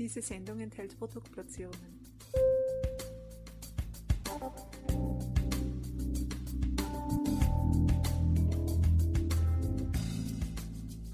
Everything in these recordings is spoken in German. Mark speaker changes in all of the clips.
Speaker 1: Diese Sendung enthält Produktplatzierungen.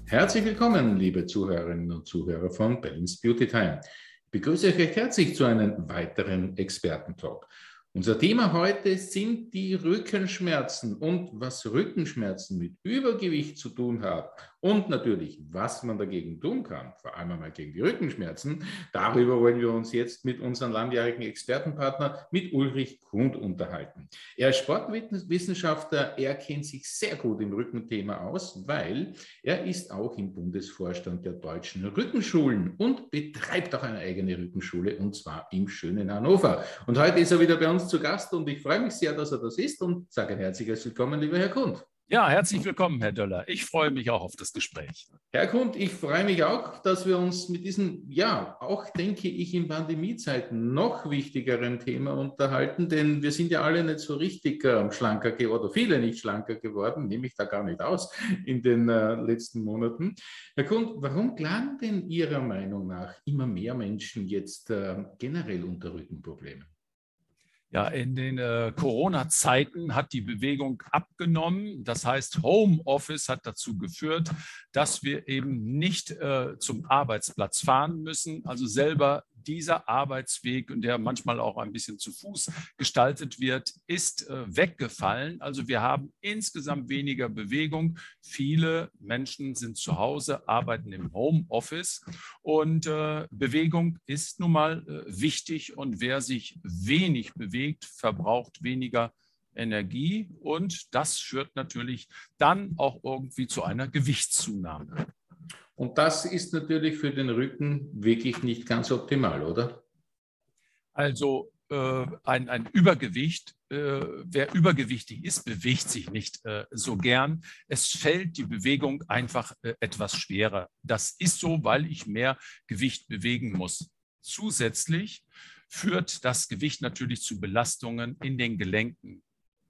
Speaker 2: Herzlich willkommen, liebe Zuhörerinnen und Zuhörer von Balance Beauty Time. Ich begrüße euch recht herzlich zu einem weiteren Expertentalk. Unser Thema heute sind die Rückenschmerzen und was Rückenschmerzen mit Übergewicht zu tun hat und natürlich, was man dagegen tun kann, vor allem einmal gegen die Rückenschmerzen. Darüber wollen wir uns jetzt mit unserem langjährigen Expertenpartner, mit Ulrich Kund, unterhalten. Er ist Sportwissenschaftler, er kennt sich sehr gut im Rückenthema aus, weil er ist auch im Bundesvorstand der deutschen Rückenschulen und betreibt auch eine eigene Rückenschule und zwar im schönen Hannover. Und heute ist er wieder bei uns zu Gast und ich freue mich sehr, dass er das ist und sage ein herzliches Willkommen, lieber Herr Kund.
Speaker 3: Ja, herzlich willkommen, Herr Döller. Ich freue mich auch auf das Gespräch.
Speaker 2: Herr Kund, ich freue mich auch, dass wir uns mit diesem, ja, auch denke ich, in Pandemiezeiten noch wichtigeren Thema unterhalten, denn wir sind ja alle nicht so richtig äh, schlanker geworden, oder viele nicht schlanker geworden, nehme ich da gar nicht aus in den äh, letzten Monaten. Herr Kund, warum klagen denn Ihrer Meinung nach immer mehr Menschen jetzt äh, generell unter Rückenproblemen?
Speaker 3: Ja, in den äh, Corona-Zeiten hat die Bewegung abgenommen. Das heißt, Homeoffice hat dazu geführt, dass wir eben nicht äh, zum Arbeitsplatz fahren müssen, also selber dieser Arbeitsweg, der manchmal auch ein bisschen zu Fuß gestaltet wird, ist äh, weggefallen. Also wir haben insgesamt weniger Bewegung. Viele Menschen sind zu Hause, arbeiten im Homeoffice und äh, Bewegung ist nun mal äh, wichtig und wer sich wenig bewegt, verbraucht weniger Energie und das führt natürlich dann auch irgendwie zu einer Gewichtszunahme.
Speaker 2: Und das ist natürlich für den Rücken wirklich nicht ganz optimal, oder?
Speaker 3: Also äh, ein, ein, Übergewicht, äh, wer übergewichtig ist, bewegt sich nicht äh, so gern. Es fällt die Bewegung einfach äh, etwas schwerer. Das ist so, weil ich mehr Gewicht bewegen muss. Zusätzlich führt das Gewicht natürlich zu Belastungen in den Gelenken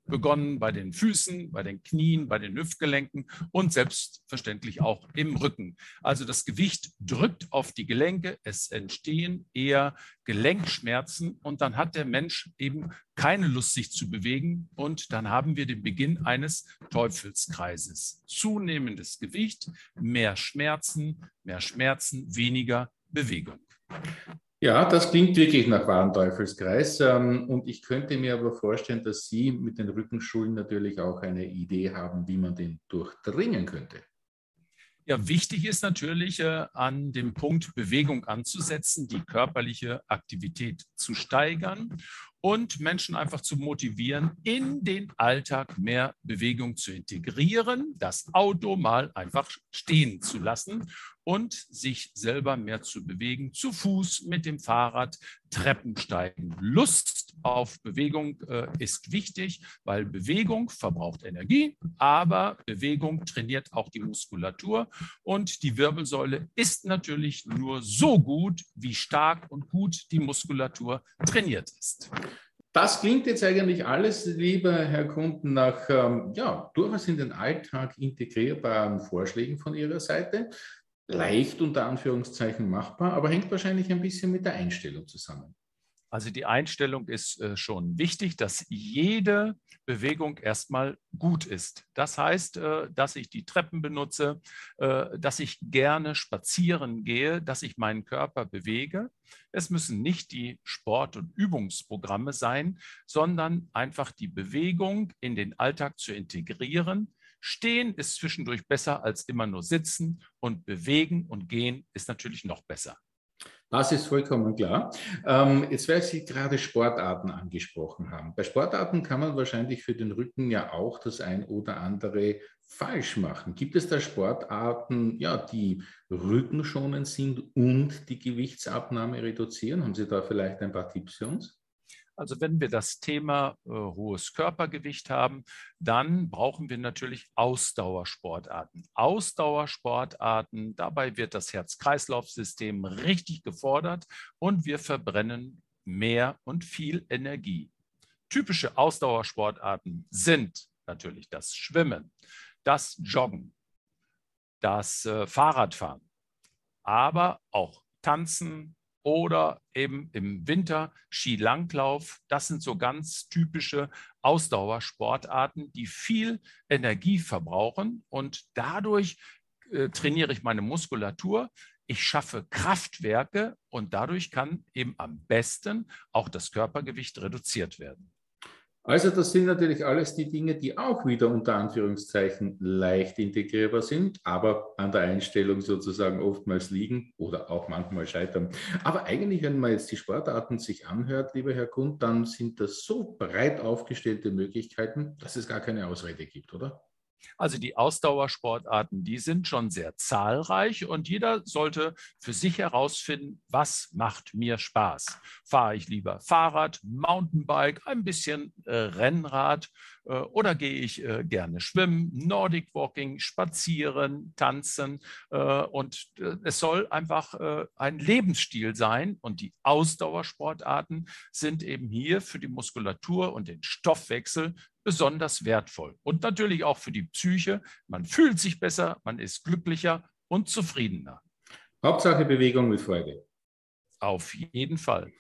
Speaker 3: begonnen bei den Füßen, bei den Knien, bei den Hüftgelenken und selbstverständlich auch im Rücken. Also das Gewicht drückt auf die Gelenke, es entstehen eher Gelenkschmerzen und dann hat der Mensch eben keine Lust, sich zu bewegen und dann haben wir den Beginn eines Teufelskreises. Zunehmendes Gewicht, mehr Schmerzen, mehr Schmerzen, weniger Bewegung.
Speaker 2: Ja, das klingt wirklich nach wahren Teufelskreis. Ähm, und ich könnte mir aber vorstellen, dass Sie mit den Rückenschulen natürlich auch eine Idee haben, wie man den durchdringen könnte.
Speaker 3: Ja, wichtig ist natürlich, äh, an dem Punkt Bewegung anzusetzen, die körperliche Aktivität zu steigern und Menschen einfach zu motivieren, in den Alltag mehr Bewegung zu integrieren, das Auto mal einfach stehen zu lassen und sich selber mehr zu bewegen, zu Fuß, mit dem Fahrrad, Treppen steigen. Lust auf Bewegung äh, ist wichtig, weil Bewegung verbraucht Energie, aber Bewegung trainiert auch die Muskulatur und die Wirbelsäule ist natürlich nur so gut, wie stark und gut die Muskulatur trainiert ist.
Speaker 2: Das klingt jetzt eigentlich alles, lieber Herr Kunden, nach ähm, ja, durchaus in den Alltag integrierbaren Vorschlägen von Ihrer Seite. Leicht unter Anführungszeichen machbar, aber hängt wahrscheinlich ein bisschen mit der Einstellung zusammen.
Speaker 3: Also die Einstellung ist äh, schon wichtig, dass jede Bewegung erstmal gut ist. Das heißt, äh, dass ich die Treppen benutze, äh, dass ich gerne spazieren gehe, dass ich meinen Körper bewege. Es müssen nicht die Sport- und Übungsprogramme sein, sondern einfach die Bewegung in den Alltag zu integrieren. Stehen ist zwischendurch besser als immer nur sitzen und bewegen und gehen ist natürlich noch besser.
Speaker 2: Das ist vollkommen klar. Ähm, jetzt, weil Sie gerade Sportarten angesprochen haben. Bei Sportarten kann man wahrscheinlich für den Rücken ja auch das ein oder andere falsch machen. Gibt es da Sportarten, ja, die rückenschonend sind und die Gewichtsabnahme reduzieren? Haben Sie da vielleicht ein paar Tipps für uns?
Speaker 3: Also wenn wir das Thema äh, hohes Körpergewicht haben, dann brauchen wir natürlich Ausdauersportarten. Ausdauersportarten, dabei wird das Herz-Kreislauf-System richtig gefordert und wir verbrennen mehr und viel Energie. Typische Ausdauersportarten sind natürlich das Schwimmen, das Joggen, das äh, Fahrradfahren, aber auch Tanzen oder eben im Winter Skilanglauf. Das sind so ganz typische Ausdauersportarten, die viel Energie verbrauchen und dadurch äh, trainiere ich meine Muskulatur. Ich schaffe Kraftwerke und dadurch kann eben am besten auch das Körpergewicht reduziert werden.
Speaker 2: Also das sind natürlich alles die Dinge, die auch wieder unter Anführungszeichen leicht integrierbar sind, aber an der Einstellung sozusagen oftmals liegen oder auch manchmal scheitern. Aber eigentlich, wenn man jetzt die Sportarten sich anhört, lieber Herr Kund, dann sind das so breit aufgestellte Möglichkeiten, dass es gar keine Ausrede gibt, oder?
Speaker 3: Also die Ausdauersportarten, die sind schon sehr zahlreich und jeder sollte für sich herausfinden, was macht mir Spaß. Fahre ich lieber Fahrrad, Mountainbike, ein bisschen äh, Rennrad oder gehe ich äh, gerne schwimmen, Nordic Walking, spazieren, tanzen äh, und äh, es soll einfach äh, ein Lebensstil sein und die Ausdauersportarten sind eben hier für die Muskulatur und den Stoffwechsel besonders wertvoll. Und natürlich auch für die Psyche. Man fühlt sich besser, man ist glücklicher und zufriedener.
Speaker 2: Hauptsache Bewegung mit Freude.
Speaker 3: Auf jeden Fall.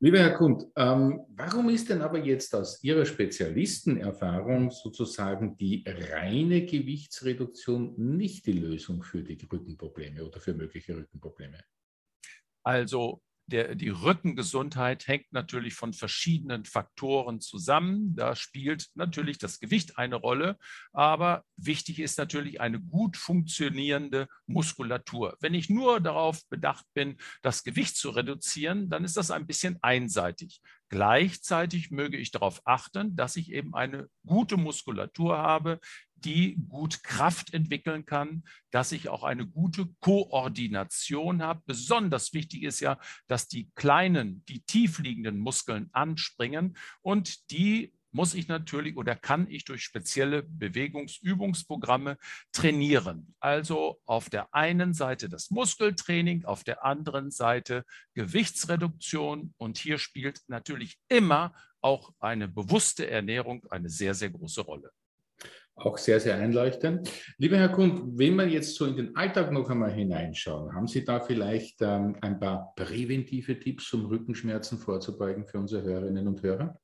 Speaker 2: Lieber Herr Kund, ähm, warum ist denn aber jetzt aus Ihrer Spezialistenerfahrung sozusagen die reine Gewichtsreduktion nicht die Lösung für die Rückenprobleme oder für mögliche Rückenprobleme?
Speaker 3: Also der, die Rückengesundheit hängt natürlich von verschiedenen Faktoren zusammen. Da spielt natürlich das Gewicht eine Rolle, aber wichtig ist natürlich eine gut funktionierende Muskulatur. Wenn ich nur darauf bedacht bin, das Gewicht zu reduzieren, dann ist das ein bisschen einseitig. Gleichzeitig möge ich darauf achten, dass ich eben eine gute Muskulatur habe, die gut Kraft entwickeln kann, dass ich auch eine gute Koordination habe. Besonders wichtig ist ja, dass die kleinen, die tiefliegenden Muskeln anspringen und die muss ich natürlich oder kann ich durch spezielle Bewegungsübungsprogramme trainieren. Also auf der einen Seite das Muskeltraining, auf der anderen Seite Gewichtsreduktion und hier spielt natürlich immer auch eine bewusste Ernährung eine sehr, sehr große Rolle.
Speaker 2: Auch sehr, sehr einleuchtend. Lieber Herr Kund, wenn wir jetzt so in den Alltag noch einmal hineinschauen, haben Sie da vielleicht ähm, ein paar präventive Tipps, um Rückenschmerzen vorzubeugen für unsere Hörerinnen und Hörer?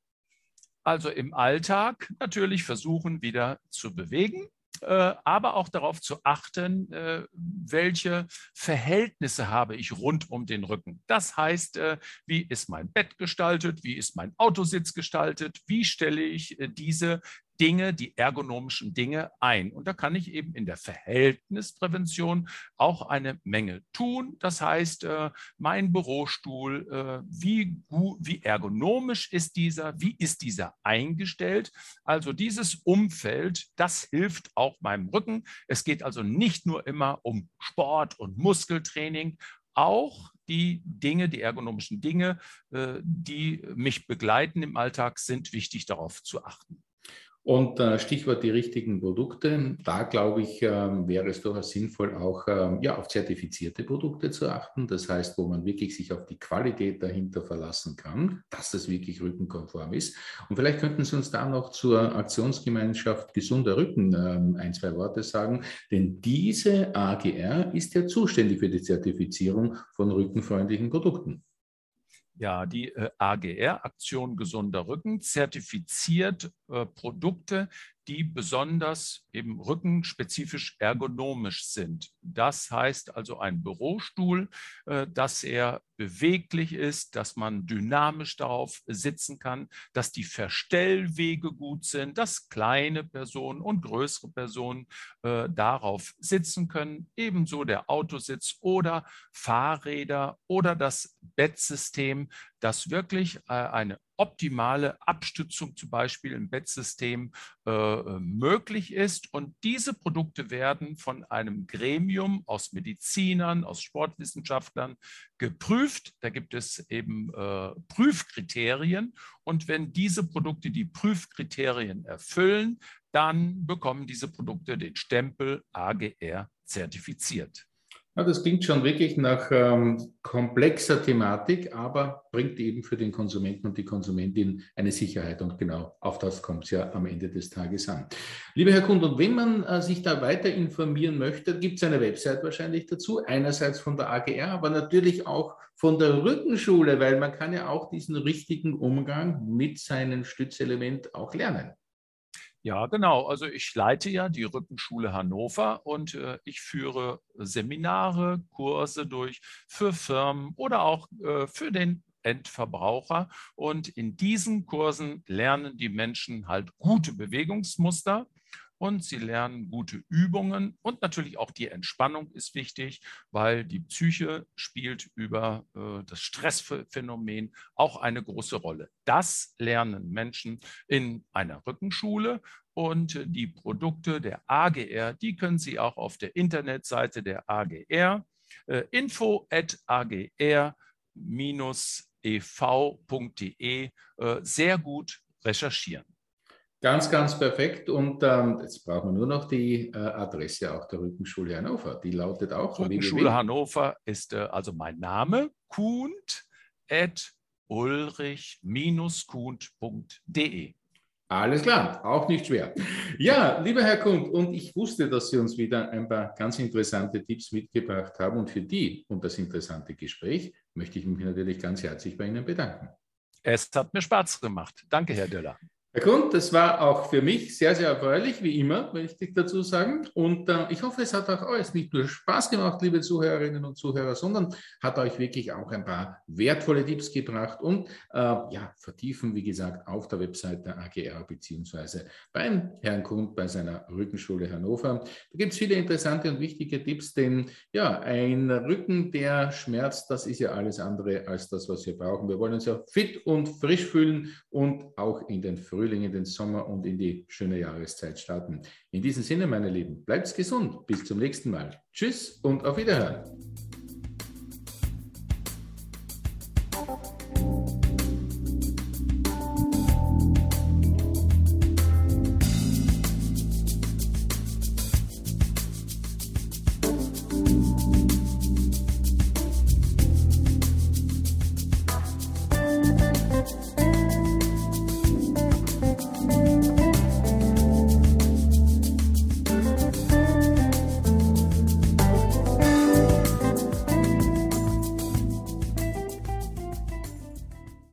Speaker 3: Also im Alltag natürlich versuchen, wieder zu bewegen. Äh, aber auch darauf zu achten, äh, welche Verhältnisse habe ich rund um den Rücken. Das heißt, äh, wie ist mein Bett gestaltet, wie ist mein Autositz gestaltet, wie stelle ich diese Dinge, die ergonomischen Dinge ein. Und da kann ich eben in der Verhältnisprävention auch eine Menge tun. Das heißt, äh, mein Bürostuhl, äh, wie, wie ergonomisch ist dieser, wie ist dieser eingestellt? Also dieses Umfeld, das hilft auch meinem Rücken. Es geht also nicht nur immer um Sport und Muskeltraining, auch die Dinge, die ergonomischen Dinge, äh, die mich begleiten im Alltag, sind wichtig darauf zu achten.
Speaker 2: Und äh, Stichwort die richtigen Produkte. Da glaube ich, ähm, wäre es durchaus sinnvoll, auch ähm, ja, auf zertifizierte Produkte zu achten. Das heißt, wo man wirklich sich auf die Qualität dahinter verlassen kann, dass das wirklich rückenkonform ist. Und vielleicht könnten Sie uns da noch zur Aktionsgemeinschaft Gesunder Rücken ähm, ein, zwei Worte sagen. Denn diese AGR ist ja zuständig für die Zertifizierung von rückenfreundlichen Produkten.
Speaker 3: Ja, die äh, AGR, Aktion Gesunder Rücken, zertifiziert äh, Produkte, die besonders eben rückenspezifisch ergonomisch sind. Das heißt also ein Bürostuhl, äh, dass er beweglich ist, dass man dynamisch darauf sitzen kann, dass die Verstellwege gut sind, dass kleine Personen und größere Personen äh, darauf sitzen können. Ebenso der Autositz oder Fahrräder oder das Bettsystem, das wirklich äh, eine optimale Abstützung zum Beispiel im Bettsystem äh, möglich ist. Und diese Produkte werden von einem Gremium aus Medizinern, aus Sportwissenschaftlern geprüft. Da gibt es eben äh, Prüfkriterien. Und wenn diese Produkte die Prüfkriterien erfüllen, dann bekommen diese Produkte den Stempel AGR zertifiziert.
Speaker 2: Ja, das klingt schon wirklich nach ähm, komplexer Thematik, aber bringt eben für den Konsumenten und die Konsumentin eine Sicherheit. Und genau auf das kommt es ja am Ende des Tages an. Lieber Herr Kund, und wenn man äh, sich da weiter informieren möchte, gibt es eine Website wahrscheinlich dazu. Einerseits von der AGR, aber natürlich auch von der Rückenschule, weil man kann ja auch diesen richtigen Umgang mit seinem Stützelement auch lernen.
Speaker 3: Ja, genau. Also ich leite ja die Rückenschule Hannover und äh, ich führe Seminare, Kurse durch für Firmen oder auch äh, für den Endverbraucher. Und in diesen Kursen lernen die Menschen halt gute Bewegungsmuster und sie lernen gute Übungen und natürlich auch die Entspannung ist wichtig, weil die Psyche spielt über äh, das Stressphänomen auch eine große Rolle. Das lernen Menschen in einer Rückenschule und die Produkte der AGR, die können Sie auch auf der Internetseite der AGR äh, info at agr-ev.de äh, sehr gut recherchieren.
Speaker 2: Ganz, ganz perfekt. Und ähm, jetzt brauchen wir nur noch die äh, Adresse auch der Rückenschule Hannover. Die lautet auch.
Speaker 3: Rückenschule Hannover ist äh, also mein Name, kuhnt at ulrich-kuhnt.de.
Speaker 2: Alles klar, auch nicht schwer. Ja, lieber Herr Kund, und ich wusste, dass Sie uns wieder ein paar ganz interessante Tipps mitgebracht haben. Und für die und das interessante Gespräch möchte ich mich natürlich ganz herzlich bei Ihnen bedanken.
Speaker 3: Es hat mir Spaß gemacht. Danke, Herr Döller.
Speaker 2: Herr Grund, das war auch für mich sehr, sehr erfreulich, wie immer, möchte ich dazu sagen. Und äh, ich hoffe, es hat auch euch nicht nur Spaß gemacht, liebe Zuhörerinnen und Zuhörer, sondern hat euch wirklich auch ein paar wertvolle Tipps gebracht und äh, ja, vertiefen, wie gesagt, auf der Website der AGR beziehungsweise beim Herrn Kund bei seiner Rückenschule Hannover. Da gibt es viele interessante und wichtige Tipps, denn ja, ein Rücken, der schmerzt, das ist ja alles andere als das, was wir brauchen. Wir wollen uns ja fit und frisch fühlen und auch in den frühen Frühling, in den Sommer und in die schöne Jahreszeit starten. In diesem Sinne, meine Lieben, bleibt gesund. Bis zum nächsten Mal. Tschüss und auf Wiederhören.